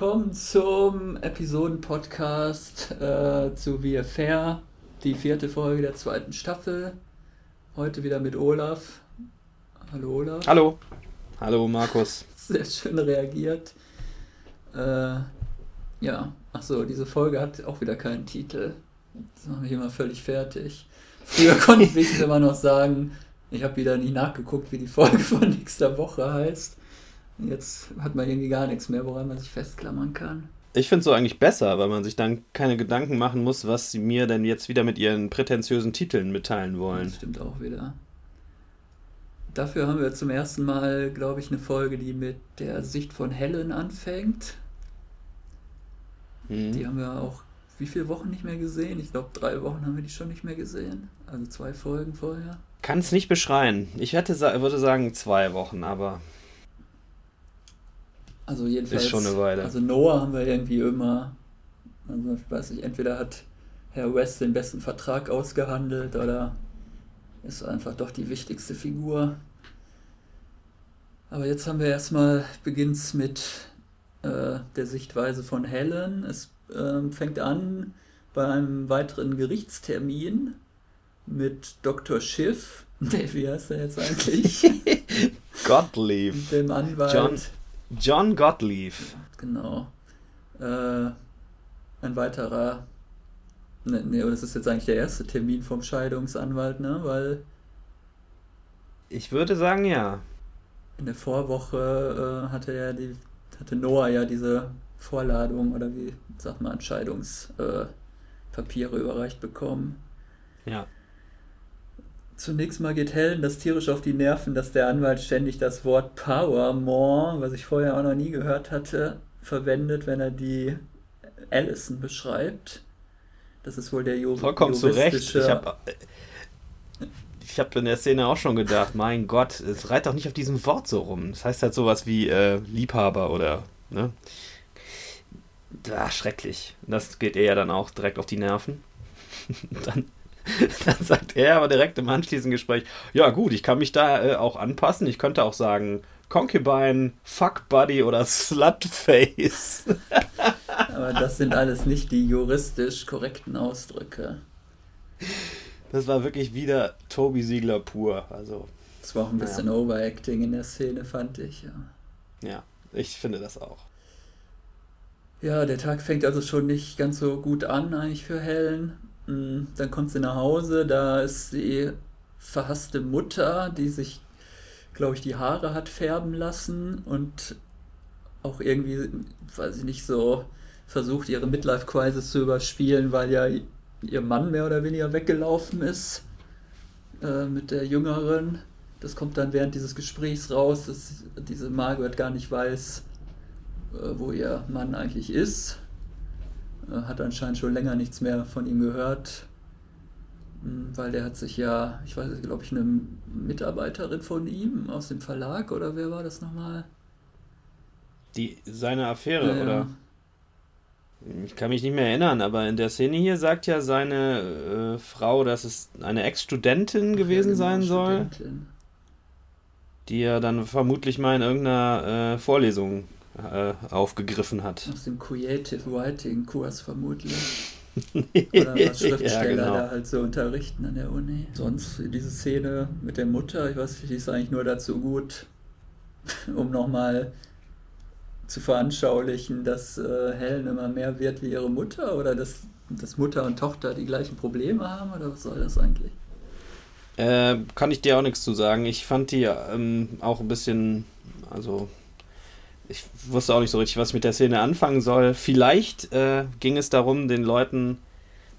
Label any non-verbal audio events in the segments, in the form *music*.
willkommen zum Episoden-Podcast äh, zu VFR, die vierte Folge der zweiten Staffel. Heute wieder mit Olaf. Hallo Olaf. Hallo. Hallo Markus. Sehr schön reagiert. Äh, ja, achso, diese Folge hat auch wieder keinen Titel. Das machen wir hier mal völlig fertig. Früher konnte ich immer noch sagen, ich habe wieder nie nachgeguckt, wie die Folge von nächster Woche heißt. Jetzt hat man irgendwie gar nichts mehr, woran man sich festklammern kann. Ich finde es so eigentlich besser, weil man sich dann keine Gedanken machen muss, was sie mir denn jetzt wieder mit ihren prätentiösen Titeln mitteilen wollen. Das stimmt auch wieder. Dafür haben wir zum ersten Mal, glaube ich, eine Folge, die mit der Sicht von Helen anfängt. Mhm. Die haben wir auch wie viele Wochen nicht mehr gesehen? Ich glaube, drei Wochen haben wir die schon nicht mehr gesehen. Also zwei Folgen vorher. Kann es nicht beschreien. Ich hätte, würde sagen zwei Wochen, aber also jedenfalls. Ist schon eine Weile. Also Noah haben wir irgendwie immer. Also ich weiß nicht, entweder hat Herr West den besten Vertrag ausgehandelt oder ist einfach doch die wichtigste Figur. Aber jetzt haben wir erstmal beginnt's mit äh, der Sichtweise von Helen. Es äh, fängt an bei einem weiteren Gerichtstermin mit Dr. Schiff. *laughs* Nee, wie heißt er jetzt eigentlich? *laughs* Gottlieb. Dem Anwalt. John, John Gottlieb. Genau. Äh, ein weiterer. Ne, ne, das ist jetzt eigentlich der erste Termin vom Scheidungsanwalt, ne? Weil. Ich würde sagen, ja. In der Vorwoche äh, hatte ja die, hatte Noah ja diese Vorladung oder wie sagt man, Entscheidungspapiere äh, überreicht bekommen. Ja. Zunächst mal geht Helen das tierisch auf die Nerven, dass der Anwalt ständig das Wort Power more, was ich vorher auch noch nie gehört hatte, verwendet, wenn er die Allison beschreibt. Das ist wohl der Ju Vollkommen zu Recht. Ich habe ich hab in der Szene auch schon gedacht, mein Gott, es reiht doch nicht auf diesem Wort so rum. Das heißt halt sowas wie äh, Liebhaber oder, ne? Da, schrecklich. Das geht ihr ja dann auch direkt auf die Nerven. *laughs* dann *laughs* Dann sagt er aber direkt im anschließenden Gespräch, ja gut, ich kann mich da äh, auch anpassen. Ich könnte auch sagen, Concubine, Fuck Buddy oder Slutface. *laughs* aber das sind alles nicht die juristisch korrekten Ausdrücke. Das war wirklich wieder Toby Siegler pur. Also, das war auch ein bisschen ja. Overacting in der Szene, fand ich. Ja. ja, ich finde das auch. Ja, der Tag fängt also schon nicht ganz so gut an eigentlich für Helen. Mm, dann kommt sie nach Hause, da ist die verhasste Mutter, die sich, glaube ich, die Haare hat färben lassen und auch irgendwie, weiß ich nicht, so versucht, ihre Midlife-Crisis zu überspielen, weil ja ihr Mann mehr oder weniger weggelaufen ist äh, mit der Jüngeren. Das kommt dann während dieses Gesprächs raus, dass diese Margaret gar nicht weiß, äh, wo ihr Mann eigentlich ist. Äh, hat anscheinend schon länger nichts mehr von ihm gehört, hm, weil der hat sich ja, ich weiß nicht, glaube ich, eine Mitarbeiterin von ihm aus dem Verlag oder wer war das nochmal? Die, seine Affäre, ja, oder? Ich kann mich nicht mehr erinnern, aber in der Szene hier sagt ja seine äh, Frau, dass es eine Ex-Studentin gewesen ja, genau, sein soll. Die er dann vermutlich mal in irgendeiner äh, Vorlesung äh, aufgegriffen hat. Aus dem Creative Writing Kurs vermutlich. *laughs* Oder was Schriftsteller ja, genau. da halt so unterrichten an der Uni. Sonst diese Szene mit der Mutter, ich weiß nicht, die ist eigentlich nur dazu gut, *laughs* um nochmal zu veranschaulichen, dass äh, Helen immer mehr wird wie ihre Mutter oder dass, dass Mutter und Tochter die gleichen Probleme haben oder was soll das eigentlich? Äh, kann ich dir auch nichts zu sagen. Ich fand die ähm, auch ein bisschen, also ich wusste auch nicht so richtig, was ich mit der Szene anfangen soll. Vielleicht äh, ging es darum, den Leuten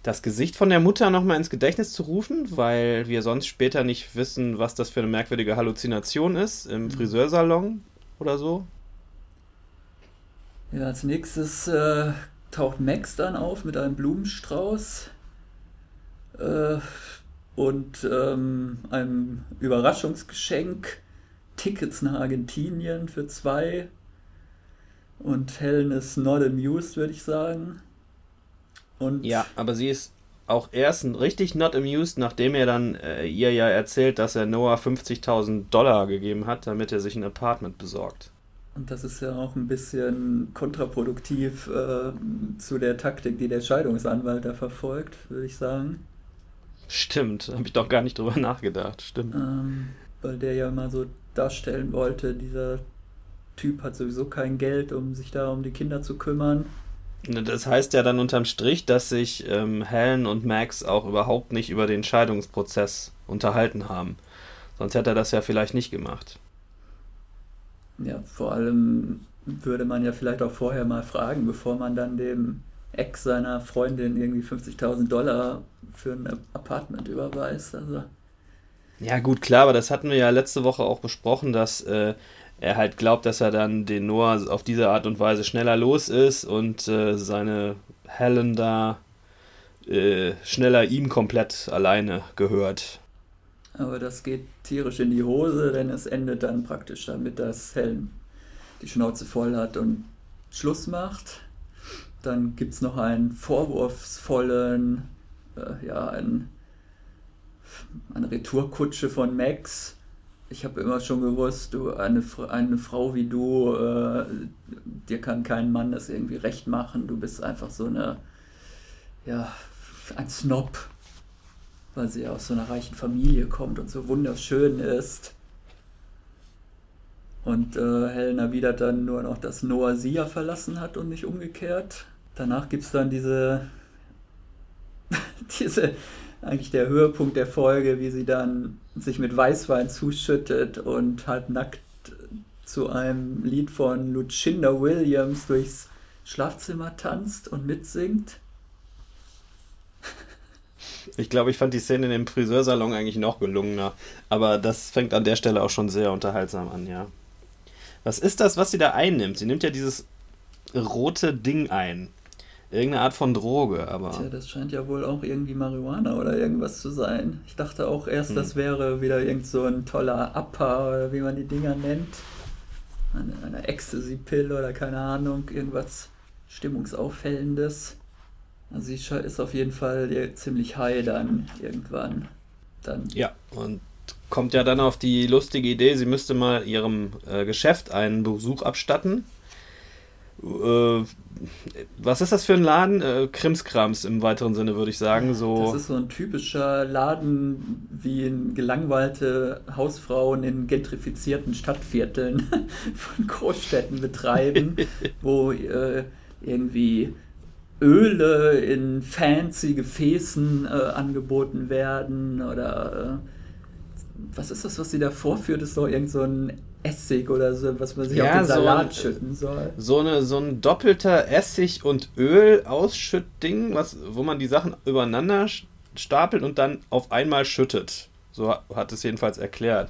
das Gesicht von der Mutter nochmal ins Gedächtnis zu rufen, weil wir sonst später nicht wissen, was das für eine merkwürdige Halluzination ist im mhm. Friseursalon oder so. Ja, als nächstes äh, taucht Max dann auf mit einem Blumenstrauß äh, und ähm, einem Überraschungsgeschenk. Tickets nach Argentinien für zwei und Helen ist not amused, würde ich sagen. Und ja, aber sie ist auch erst richtig not amused, nachdem er dann äh, ihr ja erzählt, dass er Noah 50.000 Dollar gegeben hat, damit er sich ein Apartment besorgt. Und das ist ja auch ein bisschen kontraproduktiv äh, zu der Taktik, die der Scheidungsanwalt da verfolgt, würde ich sagen. Stimmt, habe ich doch gar nicht drüber nachgedacht, stimmt. Ähm, weil der ja immer so darstellen wollte, dieser Typ hat sowieso kein Geld, um sich da um die Kinder zu kümmern. Das heißt ja dann unterm Strich, dass sich ähm, Helen und Max auch überhaupt nicht über den Scheidungsprozess unterhalten haben. Sonst hätte er das ja vielleicht nicht gemacht. Ja, vor allem würde man ja vielleicht auch vorher mal fragen, bevor man dann dem Ex seiner Freundin irgendwie 50.000 Dollar für ein Apartment überweist. Also. Ja, gut, klar, aber das hatten wir ja letzte Woche auch besprochen, dass äh, er halt glaubt, dass er dann den Noah auf diese Art und Weise schneller los ist und äh, seine Helen da äh, schneller ihm komplett alleine gehört. Aber das geht tierisch in die Hose, denn es endet dann praktisch damit, dass Helen die Schnauze voll hat und Schluss macht. Dann gibt es noch einen vorwurfsvollen, äh, ja, ein, eine Retourkutsche von Max. Ich habe immer schon gewusst, du, eine, eine Frau wie du, äh, dir kann kein Mann das irgendwie recht machen. Du bist einfach so eine, ja, ein Snob, weil sie aus so einer reichen Familie kommt und so wunderschön ist. Und äh, Helen erwidert dann nur noch, dass Noah sie ja verlassen hat und nicht umgekehrt. Danach gibt es dann diese, *laughs* diese, eigentlich der Höhepunkt der Folge, wie sie dann sich mit Weißwein zuschüttet und halb nackt zu einem Lied von Lucinda Williams durchs Schlafzimmer tanzt und mitsingt. Ich glaube, ich fand die Szene in dem Friseursalon eigentlich noch gelungener. Aber das fängt an der Stelle auch schon sehr unterhaltsam an, ja. Was ist das, was sie da einnimmt? Sie nimmt ja dieses rote Ding ein. Irgendeine Art von Droge, aber. Tja, das scheint ja wohl auch irgendwie Marihuana oder irgendwas zu sein. Ich dachte auch erst, hm. das wäre wieder irgend so ein toller Upper oder wie man die Dinger nennt. Eine, eine Ecstasy-Pill oder keine Ahnung, irgendwas Stimmungsauffällendes. Also sie ist auf jeden Fall ziemlich high dann irgendwann. Dann. Ja, und kommt ja dann auf die lustige Idee, sie müsste mal ihrem äh, Geschäft einen Besuch abstatten. Äh, was ist das für ein Laden? Äh, Krimskrams im weiteren Sinne, würde ich sagen. So das ist so ein typischer Laden, wie gelangweilte Hausfrauen in gentrifizierten Stadtvierteln *laughs* von Großstädten betreiben, *laughs* wo äh, irgendwie Öle in fancy Gefäßen äh, angeboten werden oder äh, was ist das, was sie da vorführt? Ist doch irgend so ein Essig oder so, was man sich ja, auf den Salat so ein, schütten soll. So, eine, so ein doppelter Essig- und Öl-Ausschüttding, wo man die Sachen übereinander stapelt und dann auf einmal schüttet. So hat es jedenfalls erklärt.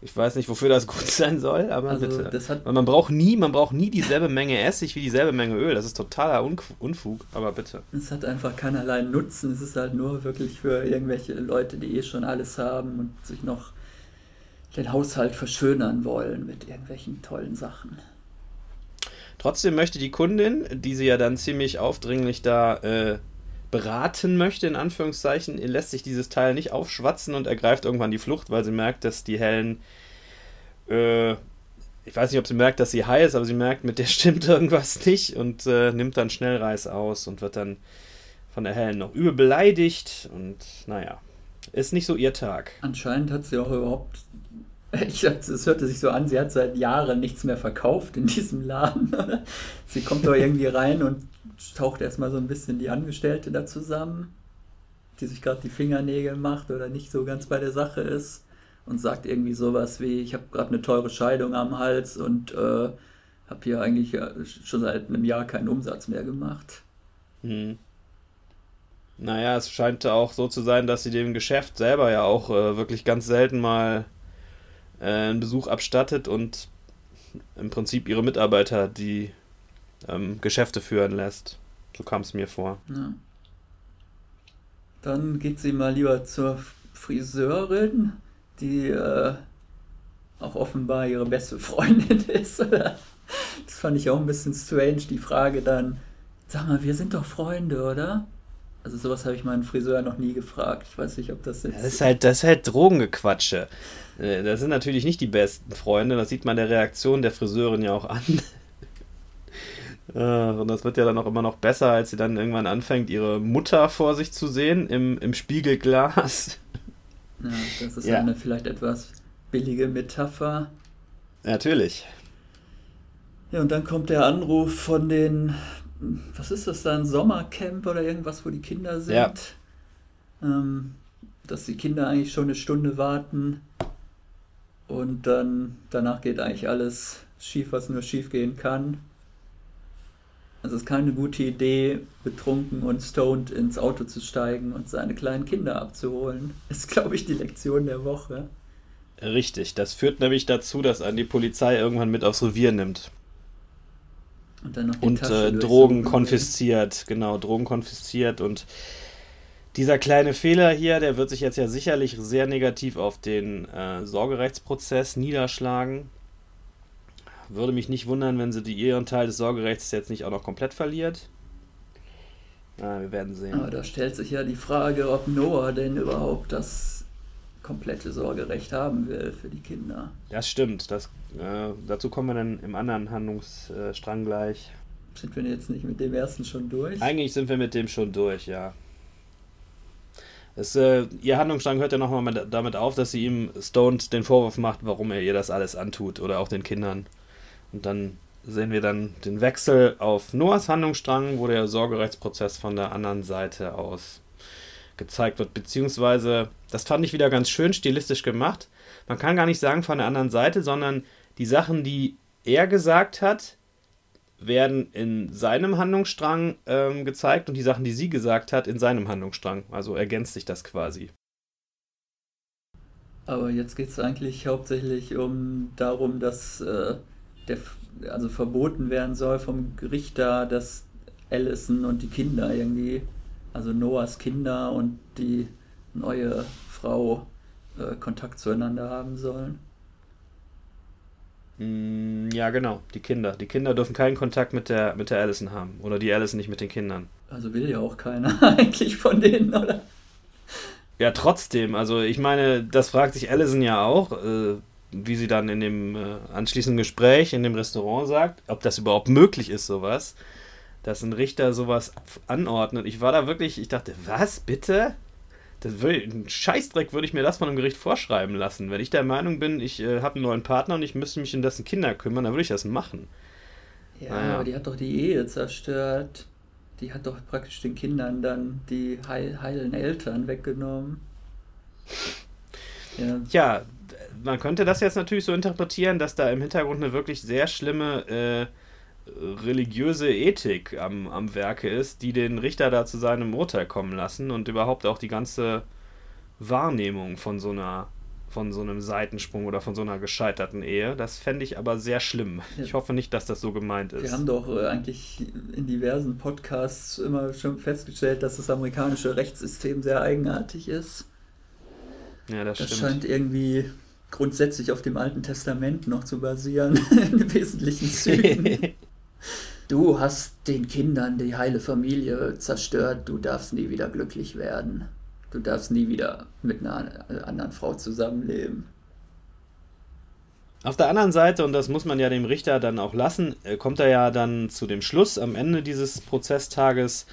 Ich weiß nicht, wofür das *laughs* gut sein soll, aber also bitte. Das hat, man braucht nie, man braucht nie dieselbe Menge Essig wie dieselbe Menge Öl. Das ist totaler Unfug, aber bitte. Es hat einfach keinerlei Nutzen. Es ist halt nur wirklich für irgendwelche Leute, die eh schon alles haben und sich noch den Haushalt verschönern wollen mit irgendwelchen tollen Sachen. Trotzdem möchte die Kundin, die sie ja dann ziemlich aufdringlich da äh, beraten möchte, in Anführungszeichen, lässt sich dieses Teil nicht aufschwatzen und ergreift irgendwann die Flucht, weil sie merkt, dass die Helen, äh, ich weiß nicht, ob sie merkt, dass sie high ist, aber sie merkt, mit der *laughs* stimmt irgendwas nicht und äh, nimmt dann schnell Reis aus und wird dann von der Helen noch übel beleidigt und naja, ist nicht so ihr Tag. Anscheinend hat sie auch überhaupt *laughs* ich, es hörte sich so an, sie hat seit Jahren nichts mehr verkauft in diesem Laden. *laughs* sie kommt da irgendwie rein und taucht erstmal so ein bisschen die Angestellte da zusammen, die sich gerade die Fingernägel macht oder nicht so ganz bei der Sache ist und sagt irgendwie sowas wie, ich habe gerade eine teure Scheidung am Hals und äh, habe hier eigentlich schon seit einem Jahr keinen Umsatz mehr gemacht. Hm. Naja, es scheint auch so zu sein, dass sie dem Geschäft selber ja auch äh, wirklich ganz selten mal äh, einen Besuch abstattet und im Prinzip ihre Mitarbeiter die ähm, Geschäfte führen lässt. So kam es mir vor. Ja. Dann geht sie mal lieber zur Friseurin, die äh, auch offenbar ihre beste Freundin *laughs* ist. das fand ich auch ein bisschen strange, die Frage dann, sag mal, wir sind doch Freunde, oder? Also sowas habe ich meinen Friseur noch nie gefragt. Ich weiß nicht, ob das jetzt... Das ist halt, das ist halt Drogengequatsche. Äh, das sind natürlich nicht die besten Freunde, das sieht man der Reaktion der Friseurin ja auch an. *laughs* Und das wird ja dann auch immer noch besser, als sie dann irgendwann anfängt, ihre Mutter vor sich zu sehen im, im Spiegelglas. Ja, das ist ja. eine vielleicht etwas billige Metapher. Natürlich. Ja, und dann kommt der Anruf von den, was ist das da, ein Sommercamp oder irgendwas, wo die Kinder sind. Ja. Ähm, dass die Kinder eigentlich schon eine Stunde warten und dann danach geht eigentlich alles schief, was nur schief gehen kann. Also es ist keine gute Idee, betrunken und stoned ins Auto zu steigen und seine kleinen Kinder abzuholen. *laughs* Ist, glaube ich, die Lektion der Woche. Richtig, das führt nämlich dazu, dass an die Polizei irgendwann mit aufs Revier nimmt. Und dann noch die Und äh, Drogen konfisziert, genau, Drogen konfisziert und dieser kleine Fehler hier, der wird sich jetzt ja sicherlich sehr negativ auf den äh, Sorgerechtsprozess niederschlagen. Würde mich nicht wundern, wenn sie die, ihren Teil des Sorgerechts jetzt nicht auch noch komplett verliert. Na, wir werden sehen. Aber da stellt sich ja die Frage, ob Noah denn überhaupt das komplette Sorgerecht haben will für die Kinder. Das stimmt. Das, äh, dazu kommen wir dann im anderen Handlungsstrang gleich. Sind wir jetzt nicht mit dem ersten schon durch? Eigentlich sind wir mit dem schon durch, ja. Es, äh, ihr Handlungsstrang hört ja nochmal damit auf, dass sie ihm Stoned den Vorwurf macht, warum er ihr das alles antut oder auch den Kindern. Und dann sehen wir dann den Wechsel auf Noahs Handlungsstrang, wo der Sorgerechtsprozess von der anderen Seite aus gezeigt wird. Beziehungsweise, das fand ich wieder ganz schön stilistisch gemacht. Man kann gar nicht sagen von der anderen Seite, sondern die Sachen, die er gesagt hat, werden in seinem Handlungsstrang ähm, gezeigt und die Sachen, die sie gesagt hat, in seinem Handlungsstrang. Also ergänzt sich das quasi. Aber jetzt geht es eigentlich hauptsächlich um darum, dass äh, der, also verboten werden soll vom Richter, dass Allison und die Kinder irgendwie, also Noahs Kinder und die neue Frau äh, Kontakt zueinander haben sollen. Mm, ja, genau, die Kinder. Die Kinder dürfen keinen Kontakt mit der, mit der Allison haben. Oder die Allison nicht mit den Kindern. Also will ja auch keiner *laughs* eigentlich von denen, oder? Ja, trotzdem. Also ich meine, das fragt sich Allison ja auch. Äh, wie sie dann in dem äh, anschließenden Gespräch in dem Restaurant sagt, ob das überhaupt möglich ist, sowas, dass ein Richter sowas anordnet. Ich war da wirklich, ich dachte, was, bitte? Das will, ein Scheißdreck würde ich mir das von einem Gericht vorschreiben lassen. Wenn ich der Meinung bin, ich äh, habe einen neuen Partner und ich müsste mich um dessen Kinder kümmern, dann würde ich das machen. Ja, naja. aber die hat doch die Ehe zerstört. Die hat doch praktisch den Kindern dann die heil, heilen Eltern weggenommen. Ja. ja, man könnte das jetzt natürlich so interpretieren, dass da im Hintergrund eine wirklich sehr schlimme äh, religiöse Ethik am, am Werke ist, die den Richter da zu seinem Urteil kommen lassen und überhaupt auch die ganze Wahrnehmung von so einer von so einem Seitensprung oder von so einer gescheiterten Ehe. Das fände ich aber sehr schlimm. Ja. Ich hoffe nicht, dass das so gemeint ist. Wir haben doch äh, eigentlich in diversen Podcasts immer schon festgestellt, dass das amerikanische Rechtssystem sehr eigenartig ist. Ja, das, das stimmt. scheint irgendwie grundsätzlich auf dem Alten Testament noch zu basieren, *laughs* in wesentlichen Zügen. *laughs* du hast den Kindern die heile Familie zerstört, du darfst nie wieder glücklich werden. Du darfst nie wieder mit einer anderen Frau zusammenleben. Auf der anderen Seite, und das muss man ja dem Richter dann auch lassen, äh, kommt er ja dann zu dem Schluss am Ende dieses Prozesstages,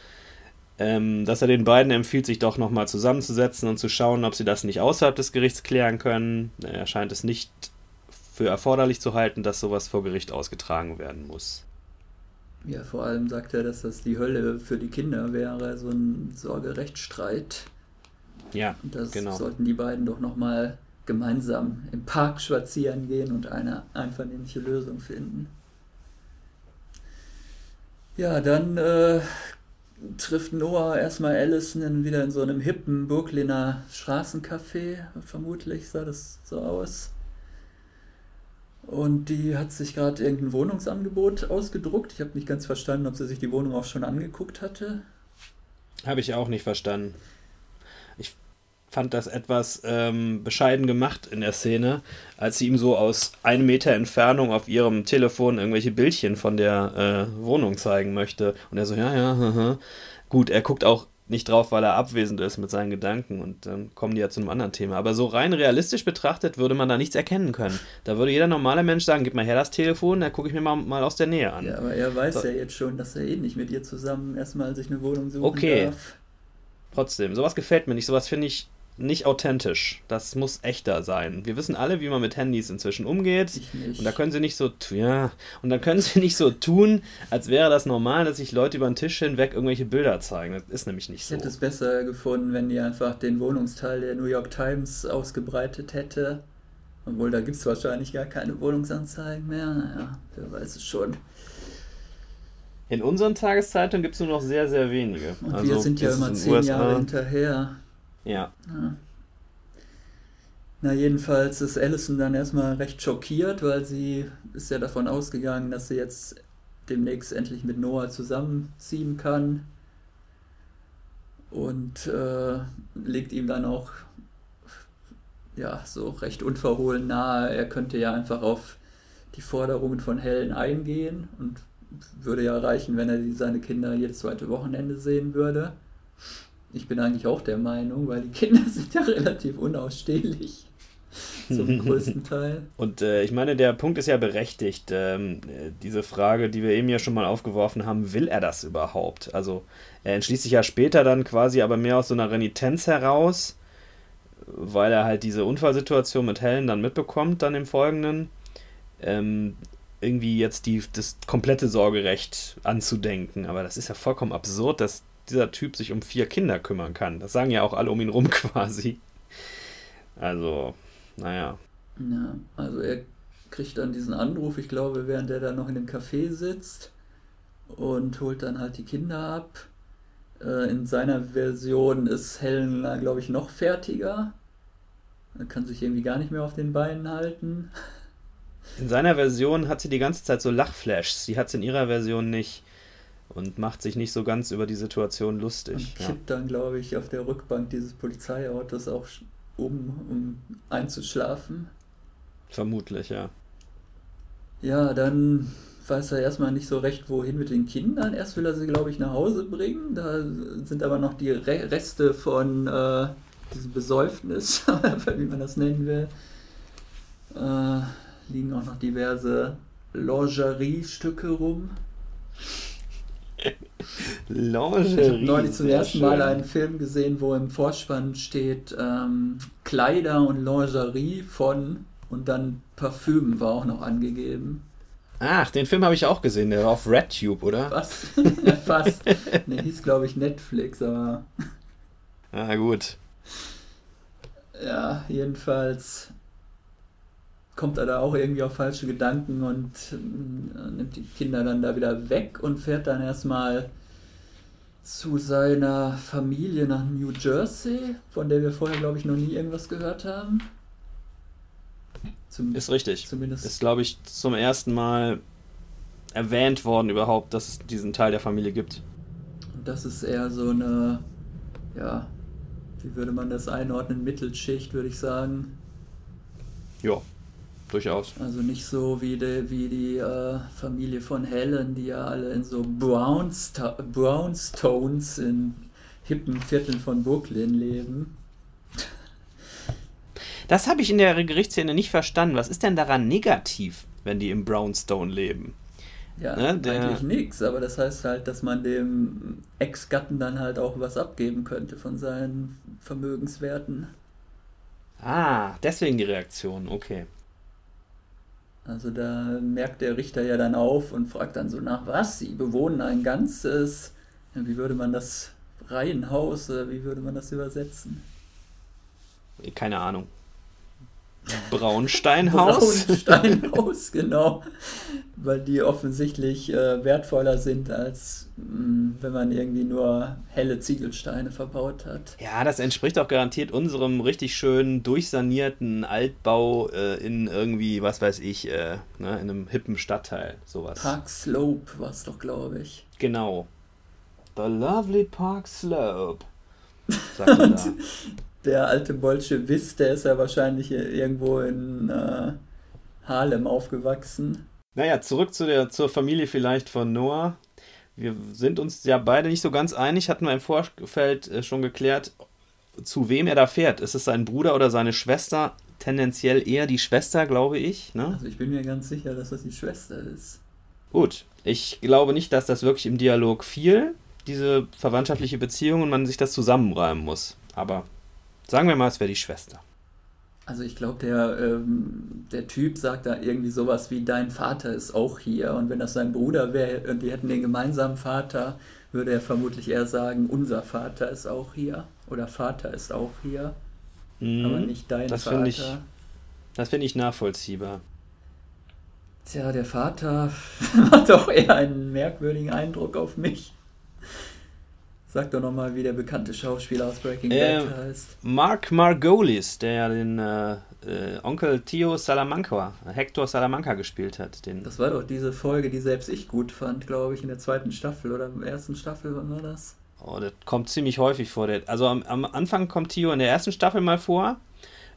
ähm, dass er den beiden empfiehlt, sich doch nochmal zusammenzusetzen und zu schauen, ob sie das nicht außerhalb des Gerichts klären können. Er scheint es nicht für erforderlich zu halten, dass sowas vor Gericht ausgetragen werden muss. Ja, vor allem sagt er, dass das die Hölle für die Kinder wäre, so ein Sorgerechtsstreit. Ja, und das genau. sollten die beiden doch nochmal gemeinsam im Park spazieren gehen und eine einvernehmliche Lösung finden. Ja, dann äh, trifft Noah erstmal Allison wieder in so einem hippen Burgliner Straßencafé. Vermutlich sah das so aus. Und die hat sich gerade irgendein Wohnungsangebot ausgedruckt. Ich habe nicht ganz verstanden, ob sie sich die Wohnung auch schon angeguckt hatte. Habe ich auch nicht verstanden. Ich fand das etwas ähm, bescheiden gemacht in der Szene, als sie ihm so aus einem Meter Entfernung auf ihrem Telefon irgendwelche Bildchen von der äh, Wohnung zeigen möchte. Und er so, ja, ja, haha. *laughs* gut, er guckt auch nicht drauf, weil er abwesend ist mit seinen Gedanken und dann kommen die ja zu einem anderen Thema. Aber so rein realistisch betrachtet würde man da nichts erkennen können. Da würde jeder normale Mensch sagen, gib mal her das Telefon, da gucke ich mir mal, mal aus der Nähe an. Ja, aber er weiß so. ja jetzt schon, dass er eh nicht mit ihr zusammen erstmal sich eine Wohnung suchen okay. darf. Trotzdem, sowas gefällt mir nicht. Sowas finde ich nicht authentisch. Das muss echter sein. Wir wissen alle, wie man mit Handys inzwischen umgeht. Und da können sie nicht so, ja, und da können sie *laughs* nicht so tun, als wäre das normal, dass sich Leute über den Tisch hinweg irgendwelche Bilder zeigen. Das ist nämlich nicht ich so. Ich hätte es besser gefunden, wenn die einfach den Wohnungsteil der New York Times ausgebreitet hätte. Obwohl, da gibt es wahrscheinlich gar keine Wohnungsanzeigen mehr. Naja, wer weiß es schon. In unseren Tageszeitungen gibt es nur noch sehr, sehr wenige. Und also, wir sind ja immer zehn USA. Jahre hinterher. Ja. ja. Na, jedenfalls ist Allison dann erstmal recht schockiert, weil sie ist ja davon ausgegangen, dass sie jetzt demnächst endlich mit Noah zusammenziehen kann. Und äh, legt ihm dann auch ja, so recht unverhohlen nahe, er könnte ja einfach auf die Forderungen von Helen eingehen und würde ja reichen, wenn er seine Kinder jedes zweite Wochenende sehen würde. Ich bin eigentlich auch der Meinung, weil die Kinder *laughs* sind ja relativ unausstehlich. *laughs* Zum größten Teil. Und äh, ich meine, der Punkt ist ja berechtigt. Ähm, diese Frage, die wir eben ja schon mal aufgeworfen haben, will er das überhaupt? Also, er entschließt sich ja später dann quasi aber mehr aus so einer Renitenz heraus, weil er halt diese Unfallsituation mit Helen dann mitbekommt, dann im Folgenden. Ähm, irgendwie jetzt die, das komplette Sorgerecht anzudenken. Aber das ist ja vollkommen absurd, dass dieser Typ sich um vier Kinder kümmern kann. Das sagen ja auch alle um ihn rum *laughs* quasi. Also, naja. Ja, also er kriegt dann diesen Anruf, ich glaube, während er da noch in dem Café sitzt und holt dann halt die Kinder ab. Äh, in seiner Version ist Helen, glaube ich, noch fertiger. Er kann sich irgendwie gar nicht mehr auf den Beinen halten. In seiner Version hat sie die ganze Zeit so Lachflashs. Sie hat es in ihrer Version nicht und macht sich nicht so ganz über die Situation lustig. Und kippt ja. dann, glaube ich, auf der Rückbank dieses Polizeiautos auch um, um einzuschlafen. Vermutlich, ja. Ja, dann weiß er erstmal nicht so recht, wohin mit den Kindern. Erst will er sie, glaube ich, nach Hause bringen. Da sind aber noch die Re Reste von äh, diesem Besäufnis, *laughs* wie man das nennen will. Äh, liegen auch noch diverse Lingerie-Stücke rum. Lingerie. Ich habe neulich zum ersten Mal einen Film gesehen, wo im Vorspann steht ähm, Kleider und Lingerie von und dann Parfüm war auch noch angegeben. Ach, den Film habe ich auch gesehen, der war auf RedTube, oder? Was? *laughs* ja, fast. Der hieß, glaube ich, Netflix, aber. Ah, gut. Ja, jedenfalls kommt er da auch irgendwie auf falsche Gedanken und äh, nimmt die Kinder dann da wieder weg und fährt dann erstmal zu seiner Familie nach New Jersey, von der wir vorher, glaube ich, noch nie irgendwas gehört haben. Zum, ist richtig. Zumindest. Ist, glaube ich, zum ersten Mal erwähnt worden überhaupt, dass es diesen Teil der Familie gibt. Und das ist eher so eine, ja, wie würde man das einordnen? Mittelschicht, würde ich sagen. Ja, durchaus. Also nicht so wie die, wie die äh, Familie von Helen, die ja alle in so Brownsto Brownstones in hippen Vierteln von Brooklyn leben. Das habe ich in der Gerichtsszene nicht verstanden. Was ist denn daran negativ, wenn die im Brownstone leben? Ja, ne, der, eigentlich nichts, aber das heißt halt, dass man dem Ex-Gatten dann halt auch was abgeben könnte von seinen Vermögenswerten. Ah, deswegen die Reaktion, okay. Also da merkt der Richter ja dann auf und fragt dann so nach, was? Sie bewohnen ein ganzes, wie würde man das, Reihenhaus, wie würde man das übersetzen? Keine Ahnung. Braunsteinhaus? *laughs* Braunsteinhaus, genau. Weil die offensichtlich äh, wertvoller sind, als mh, mm, wenn man irgendwie nur helle Ziegelsteine verbaut hat. Ja, das entspricht auch garantiert unserem richtig schönen, durchsanierten Altbau äh, in irgendwie, was weiß ich, äh, ne, in einem hippen Stadtteil. Sowas. Park Slope war es doch, glaube ich. Genau. The lovely Park Slope. Sagt er da *laughs* der alte Bolschewist, der ist ja wahrscheinlich irgendwo in äh, Harlem aufgewachsen. Naja, zurück zu der, zur Familie vielleicht von Noah. wir sind uns ja beide nicht so ganz einig, hatten wir im Vorfeld äh, schon geklärt, zu wem er da fährt. Ist es sein Bruder oder seine Schwester? Tendenziell eher die Schwester, glaube ich. Ne? Also ich bin mir ganz sicher, dass das die Schwester ist. Gut, ich glaube nicht, dass das wirklich im Dialog fiel, diese verwandtschaftliche Beziehung, und man sich das zusammenreimen muss. Aber sagen wir mal, es wäre die Schwester. Also ich glaube, der, ähm, der Typ sagt da irgendwie sowas wie, dein Vater ist auch hier. Und wenn das sein Bruder wäre und die hätten den gemeinsamen Vater, würde er vermutlich eher sagen, unser Vater ist auch hier. Oder Vater ist auch hier. Mhm, aber nicht dein das Vater. Ich, das finde ich nachvollziehbar. Tja, der Vater *laughs* macht doch eher einen merkwürdigen Eindruck auf mich. Sag doch nochmal, wie der bekannte Schauspieler aus Breaking äh, Bad heißt. Mark Margolis, der ja den äh, äh, Onkel Theo Salamanca, Hector Salamanca gespielt hat. Den das war doch diese Folge, die selbst ich gut fand, glaube ich, in der zweiten Staffel oder im ersten Staffel, wann war das? Oh, das kommt ziemlich häufig vor. Also am, am Anfang kommt Theo in der ersten Staffel mal vor,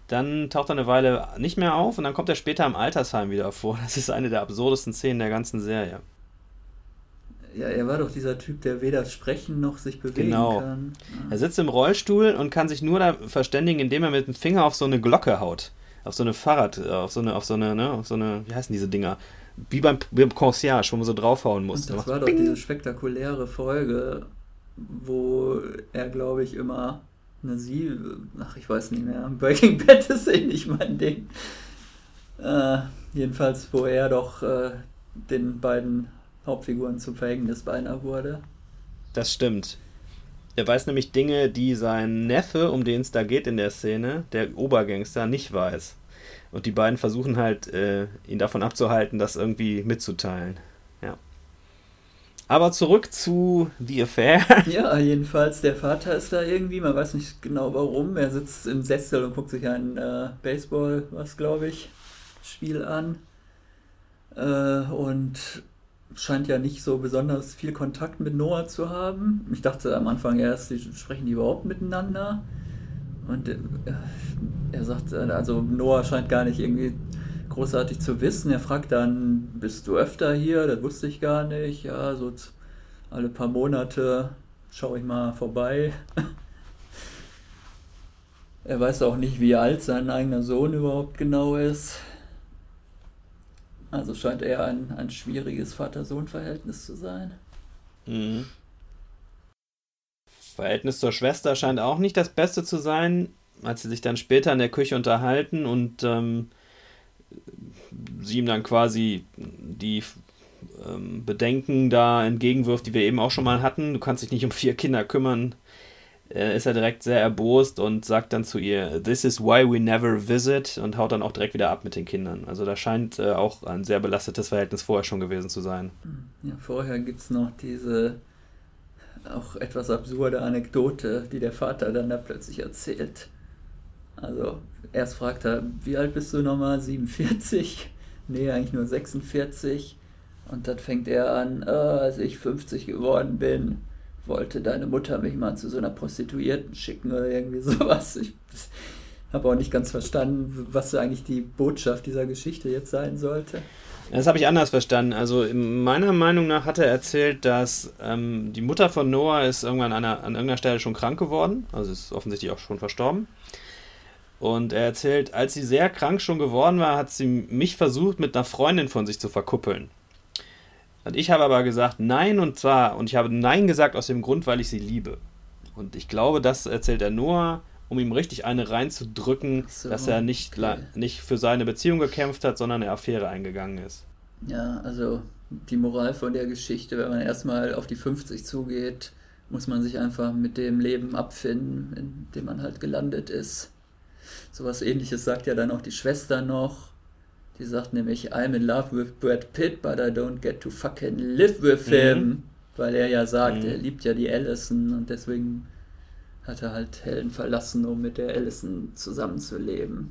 dann taucht er eine Weile nicht mehr auf und dann kommt er später im Altersheim wieder vor. Das ist eine der absurdesten Szenen der ganzen Serie. Ja, er war doch dieser Typ, der weder sprechen noch sich bewegen genau. kann. Ja. Er sitzt im Rollstuhl und kann sich nur da verständigen, indem er mit dem Finger auf so eine Glocke haut. Auf so eine Fahrrad, äh, auf so eine, auf so eine, ne, auf so eine, wie heißen diese Dinger? Wie beim, beim Concierge, wo man so draufhauen muss. Und das war doch Bing. diese spektakuläre Folge, wo er, glaube ich, immer eine Sie, ach, ich weiß nicht mehr, Breaking Bad *laughs* ist eh nicht mein Ding. Äh, jedenfalls, wo er doch äh, den beiden Hauptfiguren zum Verhängnis beinahe wurde. Das stimmt. Er weiß nämlich Dinge, die sein Neffe, um den es da geht in der Szene, der Obergangster, nicht weiß. Und die beiden versuchen halt, äh, ihn davon abzuhalten, das irgendwie mitzuteilen. Ja. Aber zurück zu The Affair. *laughs* Ja, jedenfalls, der Vater ist da irgendwie, man weiß nicht genau warum. Er sitzt im Sessel und guckt sich ein äh, Baseball, was glaube ich, Spiel an. Äh, und scheint ja nicht so besonders viel Kontakt mit Noah zu haben. Ich dachte am Anfang erst, die sprechen die überhaupt miteinander. Und äh, er sagt, äh, also Noah scheint gar nicht irgendwie großartig zu wissen. Er fragt dann, bist du öfter hier? Das wusste ich gar nicht. Ja, so alle paar Monate schaue ich mal vorbei. *laughs* er weiß auch nicht, wie alt sein eigener Sohn überhaupt genau ist. Also scheint eher ein, ein schwieriges Vater-Sohn-Verhältnis zu sein. Mhm. Verhältnis zur Schwester scheint auch nicht das Beste zu sein, als sie sich dann später in der Küche unterhalten und ähm, sie ihm dann quasi die ähm, Bedenken da entgegenwirft, die wir eben auch schon mal hatten. Du kannst dich nicht um vier Kinder kümmern, ist er direkt sehr erbost und sagt dann zu ihr, This is why we never visit und haut dann auch direkt wieder ab mit den Kindern. Also da scheint äh, auch ein sehr belastetes Verhältnis vorher schon gewesen zu sein. Ja, vorher gibt es noch diese auch etwas absurde Anekdote, die der Vater dann da plötzlich erzählt. Also erst fragt er, wie alt bist du nochmal? 47? *laughs* Nee, eigentlich nur 46. Und dann fängt er an, äh, als ich 50 geworden bin, wollte deine Mutter mich mal zu so einer Prostituierten schicken oder irgendwie *laughs* sowas. Ich habe auch nicht ganz verstanden, was eigentlich die Botschaft dieser Geschichte jetzt sein sollte. Das habe ich anders verstanden. Also meiner Meinung nach hat er erzählt, dass ähm, die Mutter von Noah ist irgendwann an, einer, an irgendeiner Stelle schon krank geworden. Also ist offensichtlich auch schon verstorben. Und er erzählt, als sie sehr krank schon geworden war, hat sie mich versucht, mit einer Freundin von sich zu verkuppeln. Und ich habe aber gesagt Nein und zwar, und ich habe Nein gesagt aus dem Grund, weil ich sie liebe. Und ich glaube, das erzählt er Noah, um ihm richtig eine reinzudrücken, so, dass er nicht, okay. nicht für seine Beziehung gekämpft hat, sondern eine Affäre eingegangen ist. Ja, also die Moral von der Geschichte, wenn man erstmal auf die 50 zugeht, muss man sich einfach mit dem Leben abfinden, in dem man halt gelandet ist. Sowas ähnliches sagt ja dann auch die Schwester noch. Die sagt nämlich, I'm in love with Brad Pitt, but I don't get to fucking live with him. Mhm. Weil er ja sagt, mhm. er liebt ja die Allison und deswegen hat er halt Helen verlassen, um mit der Allison zusammenzuleben.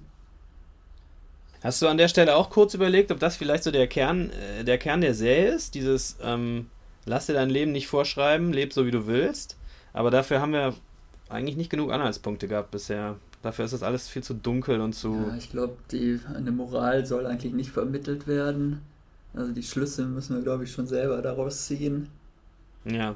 Hast du an der Stelle auch kurz überlegt, ob das vielleicht so der Kern, äh, der Kern der Serie ist? Dieses, ähm, lass dir dein Leben nicht vorschreiben, leb so wie du willst. Aber dafür haben wir eigentlich nicht genug Anhaltspunkte gehabt bisher. Dafür ist das alles viel zu dunkel und zu. Ja, ich glaube, eine Moral soll eigentlich nicht vermittelt werden. Also die Schlüsse müssen wir, glaube ich, schon selber daraus ziehen. Ja.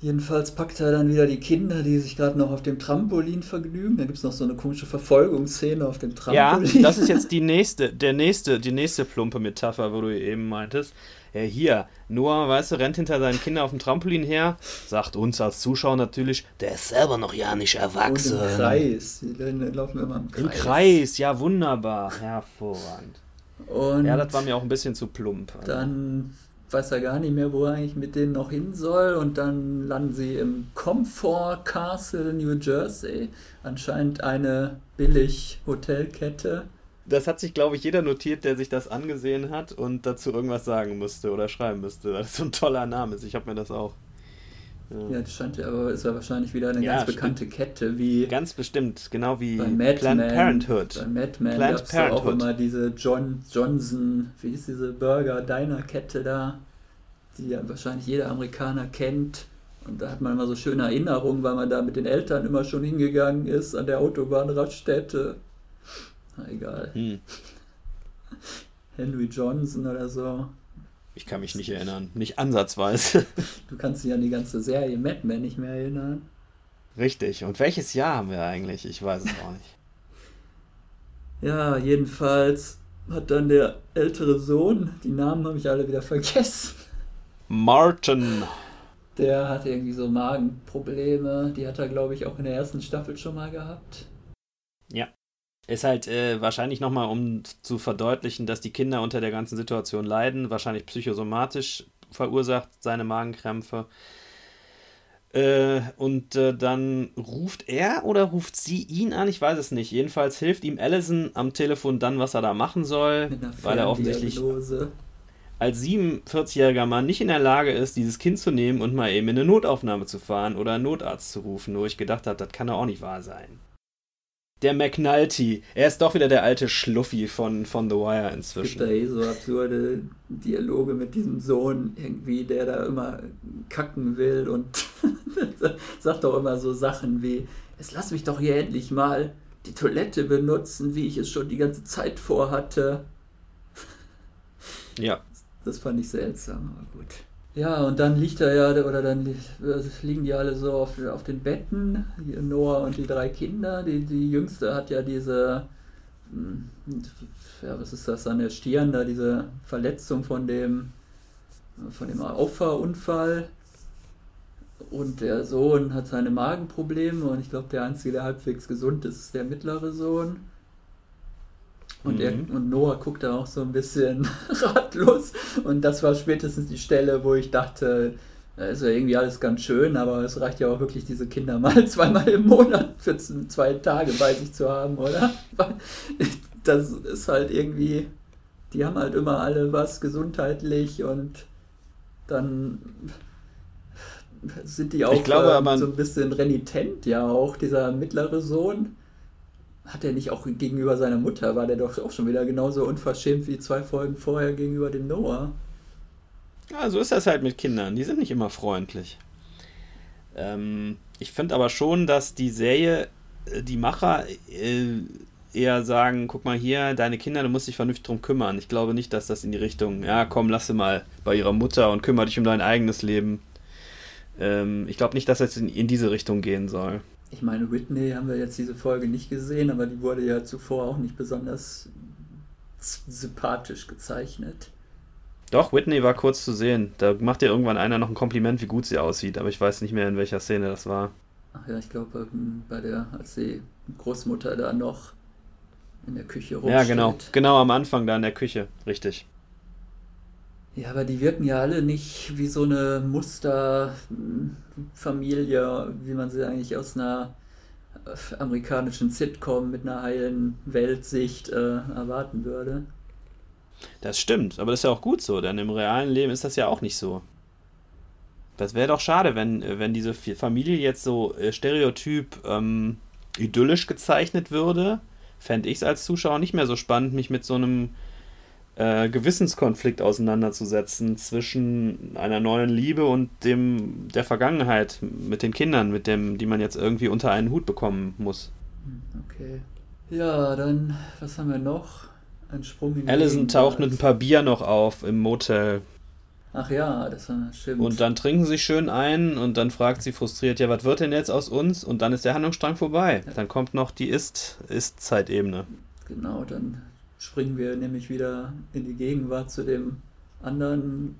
Jedenfalls packt er dann wieder die Kinder, die sich gerade noch auf dem Trampolin vergnügen. Da gibt es noch so eine komische Verfolgungsszene auf dem Trampolin. Ja, das ist jetzt *laughs* die nächste, der nächste, die nächste plumpe Metapher, wo du eben meintest. Ja, hier, Noah, weißt du, rennt hinter seinen Kindern auf dem Trampolin her, sagt uns als Zuschauer natürlich, der ist selber noch ja nicht erwachsen. Und Im Kreis, die laufen immer im Kreis. Im Kreis, ja, wunderbar, hervorragend. Und ja, das war mir auch ein bisschen zu plump. Also. Dann weiß er gar nicht mehr, wo er eigentlich mit denen noch hin soll. Und dann landen sie im Comfort Castle, New Jersey. Anscheinend eine billig Hotelkette. Das hat sich, glaube ich, jeder notiert, der sich das angesehen hat und dazu irgendwas sagen musste oder schreiben müsste. Das ist so ein toller Name Ich habe mir das auch. Ja, das scheint ja, aber ist ja wahrscheinlich wieder eine ja, ganz bekannte Kette, wie. Ganz bestimmt, genau wie bei Planned Parenthood. Bei Madman gab es auch immer diese John Johnson, wie hieß diese Burger-Diner-Kette da, die ja wahrscheinlich jeder Amerikaner kennt. Und da hat man immer so schöne Erinnerungen, weil man da mit den Eltern immer schon hingegangen ist an der Autobahnraststätte. Na egal. Hm. *laughs* Henry Johnson oder so. Ich kann mich nicht erinnern. Nicht ansatzweise. *laughs* Du kannst dich an die ganze Serie Mad Men nicht mehr erinnern. Richtig. Und welches Jahr haben wir eigentlich? Ich weiß es auch nicht. *laughs* Ja, jedenfalls hat dann der ältere Sohn, die Namen habe ich alle wieder vergessen. Martin. Der hat irgendwie so Magenprobleme. Die hat er, glaube ich, auch in der ersten Staffel schon mal gehabt. Ja. Ist halt äh, wahrscheinlich nochmal, um zu verdeutlichen, dass die Kinder unter der ganzen Situation leiden, wahrscheinlich psychosomatisch verursacht seine Magenkrämpfe. Äh, und äh, dann ruft er oder ruft sie ihn an, ich weiß es nicht. Jedenfalls hilft ihm Allison am Telefon dann, was er da machen soll, weil er offensichtlich als 47-jähriger Mann nicht in der Lage ist, dieses Kind zu nehmen und mal eben in eine Notaufnahme zu fahren oder einen Notarzt zu rufen, wo ich gedacht habe, das kann doch auch nicht wahr sein der McNulty. Er ist doch wieder der alte Schluffi von, von The Wire inzwischen. Es gibt da eh so absurde Dialoge mit diesem Sohn irgendwie, der da immer kacken will und *laughs* sagt doch immer so Sachen wie, jetzt lass mich doch hier endlich mal die Toilette benutzen, wie ich es schon die ganze Zeit vorhatte. Ja. Das fand ich seltsam, aber gut. Ja, und dann liegt er ja, oder dann liegen die alle so auf, auf den Betten, Noah und die drei Kinder. Die, die jüngste hat ja diese, hm, ja, was ist das, an der Stirn, da diese Verletzung von dem, von dem Auffahrunfall. Und der Sohn hat seine Magenprobleme und ich glaube, der Einzige, der halbwegs gesund ist, ist der mittlere Sohn. Und, er, mhm. und Noah guckt da auch so ein bisschen *laughs* ratlos. Und das war spätestens die Stelle, wo ich dachte, da ist ja irgendwie alles ganz schön, aber es reicht ja auch wirklich, diese Kinder *laughs* mal zweimal im Monat für zwei Tage bei sich zu haben, oder? *laughs* Das ist halt irgendwie, die haben halt immer alle was gesundheitlich und dann sind die auch glaube, äh, so ein bisschen renitent, ja auch, dieser mittlere Sohn hat er nicht auch gegenüber seiner Mutter, war der doch auch schon wieder genauso unverschämt wie zwei Folgen vorher gegenüber dem Noah. Ja, so ist das halt mit Kindern. Die sind nicht immer freundlich. Ähm, ich finde aber schon, dass die Serie, äh, die Macher äh, eher sagen, guck mal hier, deine Kinder, du musst dich vernünftig drum kümmern. Ich glaube nicht, dass das in die Richtung, ja komm, lass sie mal bei ihrer Mutter und kümmere dich um dein eigenes Leben. Ähm, ich glaube nicht, dass das in, in diese Richtung gehen soll. Ich meine, Whitney haben wir jetzt diese Folge nicht gesehen, aber die wurde ja zuvor auch nicht besonders sympathisch gezeichnet. Doch, Whitney war kurz zu sehen. Da macht ja irgendwann einer noch ein Kompliment, wie gut sie aussieht, aber ich weiß nicht mehr, in welcher Szene das war. Ach ja, ich glaube, ähm, bei der, als die Großmutter da noch in der Küche rumsteht. Ja, genau. Genau am Anfang da in der Küche, richtig. Ja, aber die wirken ja alle nicht wie so eine Musterfamilie, wie man sie eigentlich aus einer äh, amerikanischen Sitcom mit einer heilen Weltsicht äh, erwarten würde. Das stimmt, aber das ist ja auch gut so, denn im realen Leben ist das ja auch nicht so. Das wäre doch schade, wenn, wenn diese Familie jetzt so äh, stereotyp ähm, idyllisch gezeichnet würde. Fände ich es als Zuschauer nicht mehr so spannend, mich mit so einem äh, Gewissenskonflikt auseinanderzusetzen zwischen einer neuen Liebe und dem der Vergangenheit mit den Kindern, mit dem, die man jetzt irgendwie unter einen Hut bekommen muss. Okay. Ja, dann, was haben wir noch? Ein Sprung in Allison taucht mit ein paar Bier noch auf im Motel. Ach ja, das stimmt. Und dann trinken sie schön ein und dann fragt sie frustriert, ja, was wird denn jetzt aus uns? Und dann ist der Handlungsstrang vorbei. Ja. Dann kommt noch die Ist-Zeitebene. Ist genau, dann springen wir nämlich wieder in die Gegenwart zu dem anderen,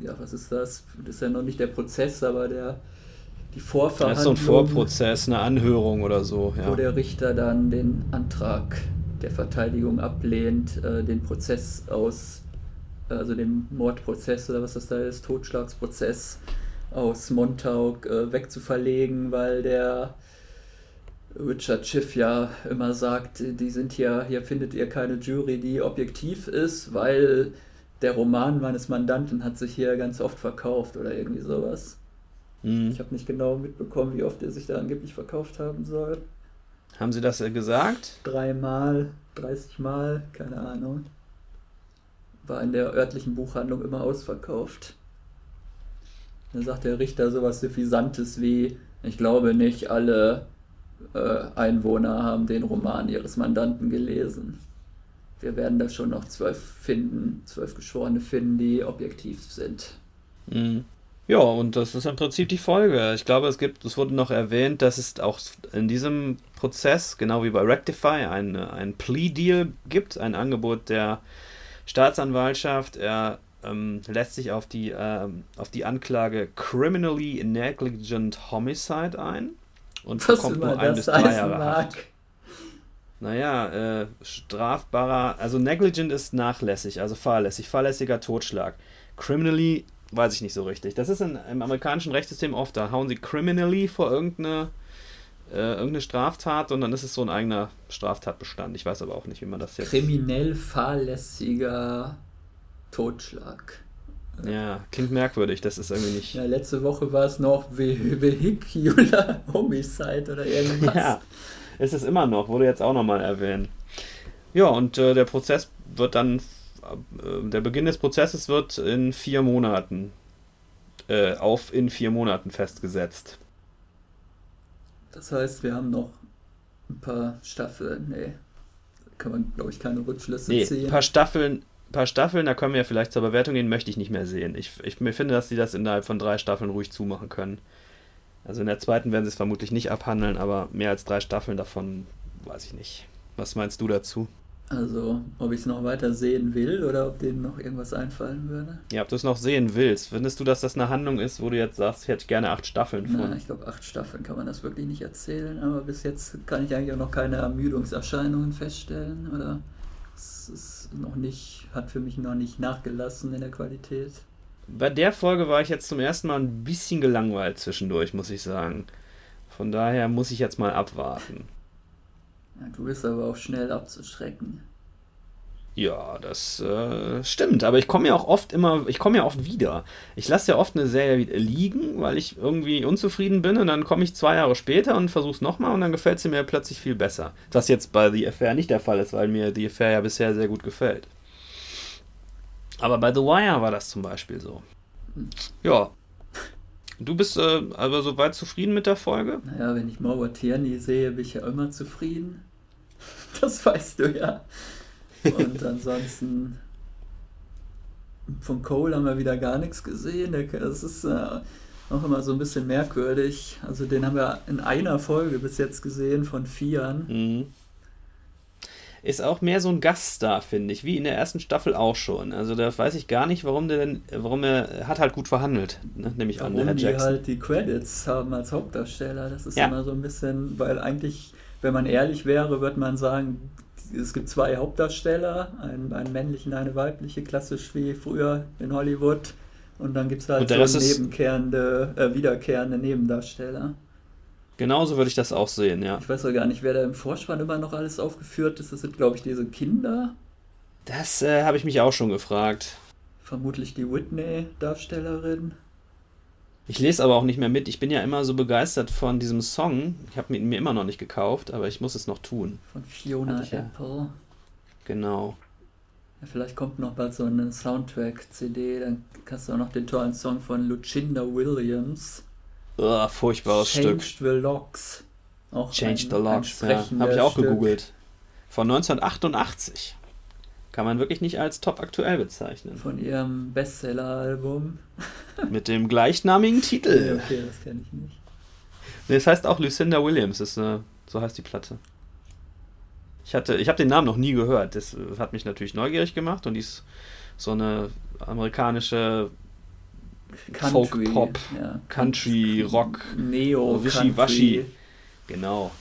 ja, was ist das? Das ist ja noch nicht der Prozess, aber der die Vorverhandlung. Das ist so ein Vorprozess, eine Anhörung oder so. Ja. Wo der Richter dann den Antrag der Verteidigung ablehnt, äh, den Prozess aus, also den Mordprozess oder was das da ist, Totschlagsprozess aus Montauk äh, wegzuverlegen, weil der Richard Schiff ja immer sagt, die sind hier, hier findet ihr keine Jury, die objektiv ist, weil der Roman meines Mandanten hat sich hier ganz oft verkauft oder irgendwie sowas. Mhm. Ich habe nicht genau mitbekommen, wie oft er sich da angeblich verkauft haben soll. Haben Sie das äh, gesagt? Dreimal, 30 Mal, keine Ahnung. War in der örtlichen Buchhandlung immer ausverkauft. Dann sagt der Richter sowas Suffisantes wie, ich glaube nicht alle Einwohner haben den Roman ihres Mandanten gelesen. Wir werden da schon noch zwölf finden, zwölf Geschworene finden, die objektiv sind. Mhm. Ja, und das ist im Prinzip die Folge. Ich glaube, es gibt, es wurde noch erwähnt, dass es auch in diesem Prozess, genau wie bei Rectify, ein, ein Plea-Deal gibt, ein Angebot der Staatsanwaltschaft. Er ähm, lässt sich auf die, ähm, auf die Anklage Criminally Negligent Homicide ein und Was bekommt nur ein bis drei Jahre Haft. Naja, äh, strafbarer, also negligent ist nachlässig, also fahrlässig, fahrlässiger Totschlag. Criminally weiß ich nicht so richtig. Das ist in, im amerikanischen Rechtssystem oft, da hauen sie criminally vor irgendeine, äh, irgendeine Straftat und dann ist es so ein eigener Straftatbestand. Ich weiß aber auch nicht, wie man das jetzt. Kriminell fahrlässiger Totschlag. Ja, klingt merkwürdig, das ist irgendwie nicht. Ja, letzte Woche war es noch Vehicular Homicide oder irgendwas. Ja, ist es immer noch, wurde jetzt auch nochmal erwähnt. Ja, und äh, der Prozess wird dann äh, der Beginn des Prozesses wird in vier Monaten äh, auf in vier Monaten festgesetzt. Das heißt, wir haben noch ein paar Staffeln. Nee, kann man, glaube ich, keine Rückschlüsse nee, ziehen. Ein paar Staffeln, paar Staffeln, da können wir ja vielleicht zur Bewertung gehen, möchte ich nicht mehr sehen. Ich, ich finde, dass sie das innerhalb von drei Staffeln ruhig zumachen können. Also in der zweiten werden sie es vermutlich nicht abhandeln, aber mehr als drei Staffeln davon weiß ich nicht. Was meinst du dazu? Also, ob ich es noch weiter sehen will oder ob denen noch irgendwas einfallen würde. Ja, ob du es noch sehen willst. Findest du, dass das eine Handlung ist, wo du jetzt sagst, ich hätte gerne acht Staffeln von? Nein, ich glaube, acht Staffeln kann man das wirklich nicht erzählen, aber bis jetzt kann ich eigentlich auch noch keine Ermüdungserscheinungen feststellen oder es ist noch nicht, hat für mich noch nicht nachgelassen in der Qualität. Bei der Folge war ich jetzt zum ersten Mal ein bisschen gelangweilt zwischendurch, muss ich sagen. Von daher muss ich jetzt mal abwarten. Ja, du bist aber auch schnell abzuschrecken. Ja, das äh, stimmt, aber ich komme ja auch oft immer, ich komme ja oft wieder. Ich lasse ja oft eine Serie liegen, weil ich irgendwie unzufrieden bin und dann komme ich zwei Jahre später und versuche es nochmal und dann gefällt sie mir plötzlich viel besser. Was jetzt bei The Affair nicht der Fall ist, weil mir The Affair ja bisher sehr gut gefällt. Aber bei The Wire war das zum Beispiel so. Ja. Du bist äh, aber soweit zufrieden mit der Folge? Naja, wenn ich Mauro Tierney sehe, bin ich ja immer zufrieden. *laughs* Das weißt du ja. Und ansonsten von Cole haben wir wieder gar nichts gesehen. Das ist äh, auch immer so ein bisschen merkwürdig. Also den haben wir in einer Folge bis jetzt gesehen von Vieren. Mhm ist auch mehr so ein Gaststar, finde ich, wie in der ersten Staffel auch schon. Also da weiß ich gar nicht, warum der denn, warum er hat halt gut verhandelt, ne? nehme ich warum an, Herr Jackson. die halt die Credits haben als Hauptdarsteller. Das ist ja. immer so ein bisschen, weil eigentlich, wenn man ehrlich wäre, würde man sagen, es gibt zwei Hauptdarsteller, einen, einen männlichen, eine weibliche, klassisch wie früher in Hollywood. Und dann gibt es halt so nebenkehrende, äh, wiederkehrende Nebendarsteller. Genauso würde ich das auch sehen, ja. Ich weiß auch gar nicht, wer da im Vorspann immer noch alles aufgeführt ist. Das sind, glaube ich, diese Kinder. Das äh, habe ich mich auch schon gefragt. Vermutlich die Whitney-Darstellerin. Ich lese aber auch nicht mehr mit. Ich bin ja immer so begeistert von diesem Song. Ich habe ihn mir immer noch nicht gekauft, aber ich muss es noch tun. Von Fiona Apple. Ja. Genau. Ja, vielleicht kommt noch bald so eine Soundtrack-CD. Dann kannst du auch noch den tollen Song von Lucinda Williams Oh, furchtbares Changed Stück. the Locks. Auch Changed ein, the Locks, ja. Habe ich auch Stück. gegoogelt. Von 1988. kann man wirklich nicht als top aktuell bezeichnen. Von ihrem Bestseller-Album. *laughs* Mit dem gleichnamigen Titel. okay, das kenne ich nicht. Nee, das heißt auch Lucinda Williams, ist eine, so heißt die Platte. Ich, hatte, ich habe den Namen noch nie gehört. Das hat mich natürlich neugierig gemacht und die ist so eine amerikanische Country, Folk-Pop, ja. Country, Rock, Neo, Wischiwaschi. Country. Genau.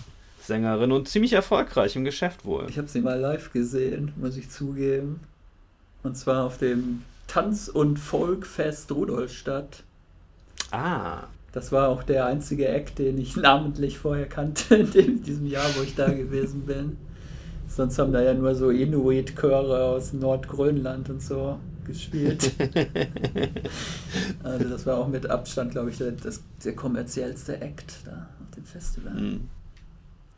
Sängerin und ziemlich erfolgreich im Geschäft wohl. Ich habe sie mal live gesehen, muss ich zugeben. Und zwar auf dem Tanz- und Folkfest Rudolstadt. Ah, Das war auch der einzige Act, den ich *laughs* namentlich vorher kannte in diesem Jahr, wo ich da gewesen bin. Sonst haben da ja nur so Inuit-Chöre aus Nordgrönland und so gespielt. *laughs* also das war auch mit Abstand, glaube ich, der, das, der kommerziellste Act da auf dem Festival. hm.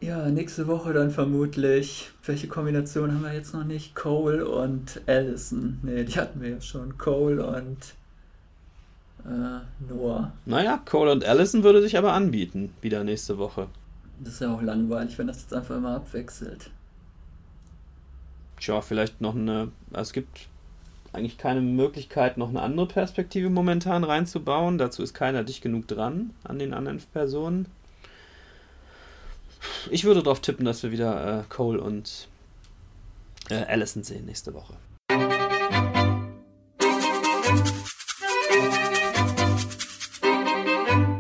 Ja, nächste Woche dann vermutlich. Welche Kombination haben wir jetzt noch nicht? Cole und Allison. Ne, die hatten wir ja schon. Cole und äh, Noah. Naja, Cole und Allison würde sich aber anbieten, wieder nächste Woche. Das ist ja auch langweilig, wenn das jetzt einfach immer abwechselt. Tja, vielleicht noch eine. Also es gibt eigentlich keine Möglichkeit, noch eine andere Perspektive momentan reinzubauen. Dazu ist keiner dicht genug dran an den anderen Personen. Ich würde darauf tippen, dass wir wieder äh, Cole und äh, Allison sehen nächste Woche.